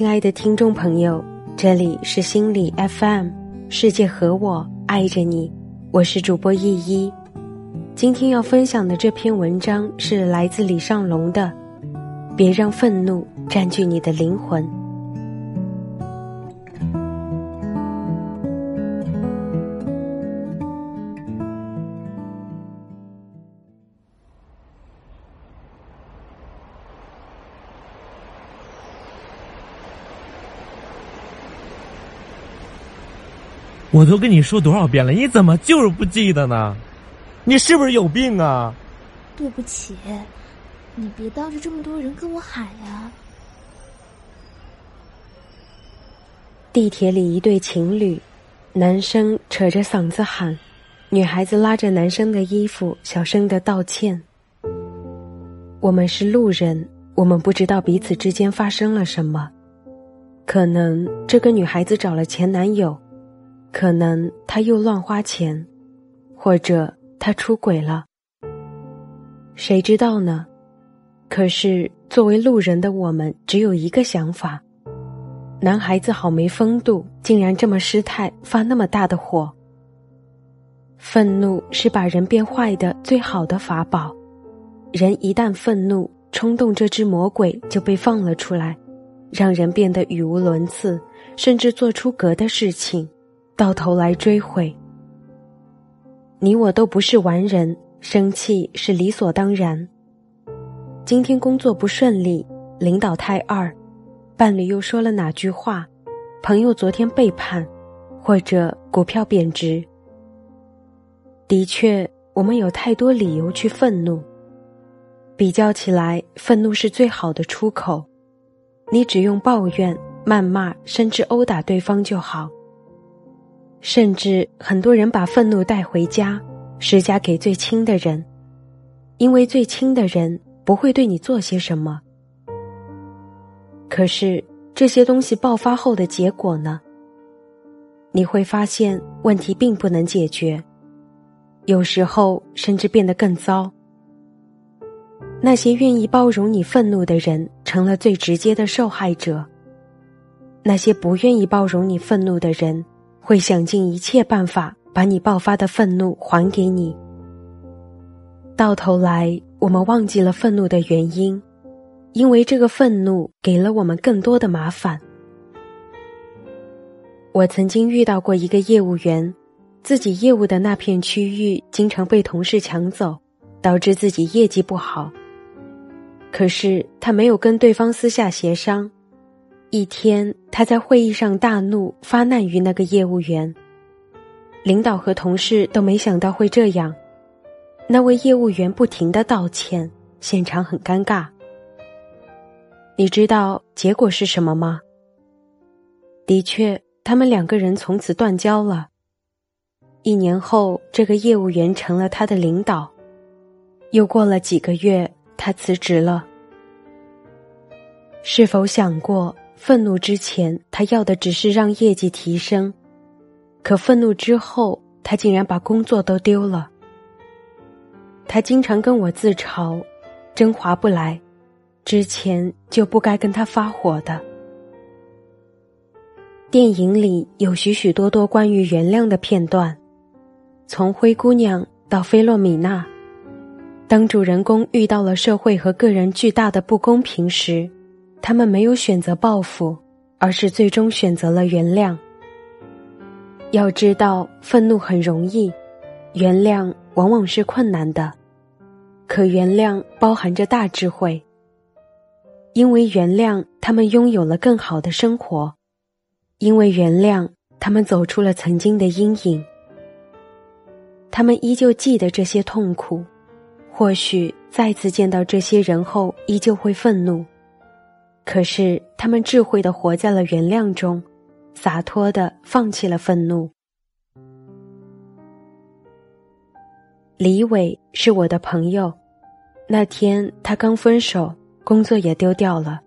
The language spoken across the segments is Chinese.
亲爱的听众朋友，这里是心理 FM，世界和我爱着你，我是主播依依。今天要分享的这篇文章是来自李尚龙的，《别让愤怒占据你的灵魂》。我都跟你说多少遍了，你怎么就是不记得呢？你是不是有病啊？对不起，你别当着这么多人跟我喊呀。地铁里一对情侣，男生扯着嗓子喊，女孩子拉着男生的衣服小声的道歉。我们是路人，我们不知道彼此之间发生了什么，可能这个女孩子找了前男友。可能他又乱花钱，或者他出轨了，谁知道呢？可是作为路人的我们，只有一个想法：男孩子好没风度，竟然这么失态，发那么大的火。愤怒是把人变坏的最好的法宝，人一旦愤怒，冲动这只魔鬼就被放了出来，让人变得语无伦次，甚至做出格的事情。到头来追悔，你我都不是完人，生气是理所当然。今天工作不顺利，领导太二，伴侣又说了哪句话，朋友昨天背叛，或者股票贬值。的确，我们有太多理由去愤怒。比较起来，愤怒是最好的出口。你只用抱怨、谩骂，甚至殴打对方就好。甚至很多人把愤怒带回家，施加给最亲的人，因为最亲的人不会对你做些什么。可是这些东西爆发后的结果呢？你会发现问题并不能解决，有时候甚至变得更糟。那些愿意包容你愤怒的人，成了最直接的受害者；那些不愿意包容你愤怒的人。会想尽一切办法把你爆发的愤怒还给你。到头来，我们忘记了愤怒的原因，因为这个愤怒给了我们更多的麻烦。我曾经遇到过一个业务员，自己业务的那片区域经常被同事抢走，导致自己业绩不好。可是他没有跟对方私下协商。一天，他在会议上大怒，发难于那个业务员。领导和同事都没想到会这样，那位业务员不停的道歉，现场很尴尬。你知道结果是什么吗？的确，他们两个人从此断交了。一年后，这个业务员成了他的领导。又过了几个月，他辞职了。是否想过？愤怒之前，他要的只是让业绩提升；可愤怒之后，他竟然把工作都丢了。他经常跟我自嘲：“真划不来，之前就不该跟他发火的。”电影里有许许多多关于原谅的片段，从《灰姑娘》到《菲洛米娜》，当主人公遇到了社会和个人巨大的不公平时。他们没有选择报复，而是最终选择了原谅。要知道，愤怒很容易，原谅往往是困难的。可原谅包含着大智慧，因为原谅，他们拥有了更好的生活；因为原谅，他们走出了曾经的阴影。他们依旧记得这些痛苦，或许再次见到这些人后，依旧会愤怒。可是，他们智慧的活在了原谅中，洒脱的放弃了愤怒。李伟是我的朋友，那天他刚分手，工作也丢掉了。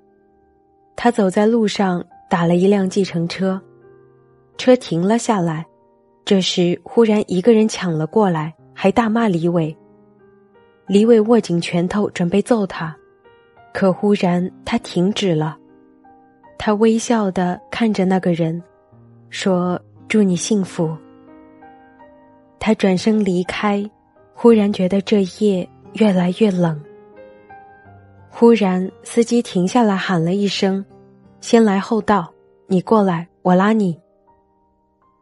他走在路上，打了一辆计程车，车停了下来。这时，忽然一个人抢了过来，还大骂李伟。李伟握紧拳头，准备揍他。可忽然，他停止了。他微笑的看着那个人，说：“祝你幸福。”他转身离开，忽然觉得这夜越来越冷。忽然，司机停下来喊了一声：“先来后到，你过来，我拉你。”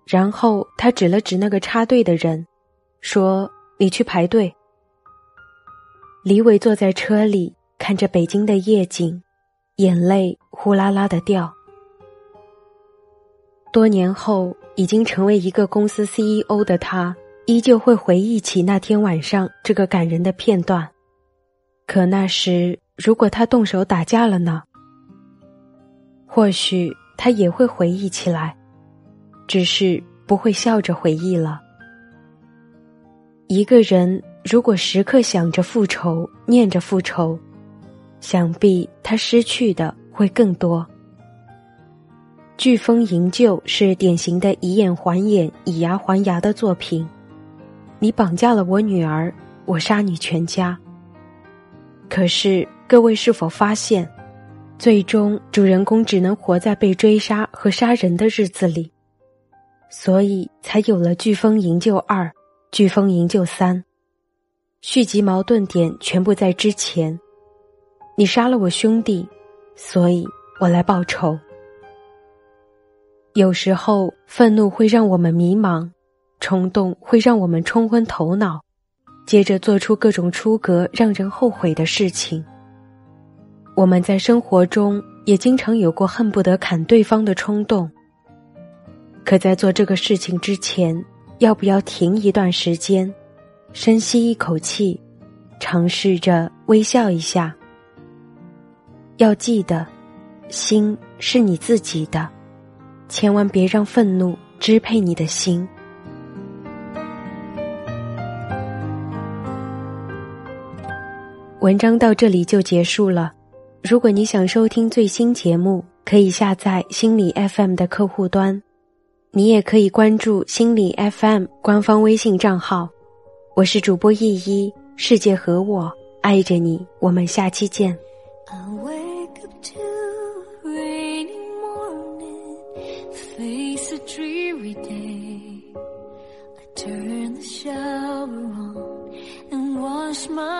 然后他指了指那个插队的人，说：“你去排队。”李伟坐在车里，看着北京的夜景，眼泪呼啦啦的掉。多年后，已经成为一个公司 CEO 的他，依旧会回忆起那天晚上这个感人的片段。可那时。如果他动手打架了呢？或许他也会回忆起来，只是不会笑着回忆了。一个人如果时刻想着复仇，念着复仇，想必他失去的会更多。飓风营救是典型的以眼还眼、以牙还牙的作品。你绑架了我女儿，我杀你全家。可是。各位是否发现，最终主人公只能活在被追杀和杀人的日子里，所以才有了《飓风营救二》《飓风营救三》，续集矛盾点全部在之前。你杀了我兄弟，所以我来报仇。有时候，愤怒会让我们迷茫，冲动会让我们冲昏头脑，接着做出各种出格、让人后悔的事情。我们在生活中也经常有过恨不得砍对方的冲动，可在做这个事情之前，要不要停一段时间，深吸一口气，尝试着微笑一下？要记得，心是你自己的，千万别让愤怒支配你的心。文章到这里就结束了。如果你想收听最新节目，可以下载心理 FM 的客户端，你也可以关注心理 FM 官方微信账号。我是主播依依，世界和我爱着你，我们下期见。dreary day. I turn the shower on and wash my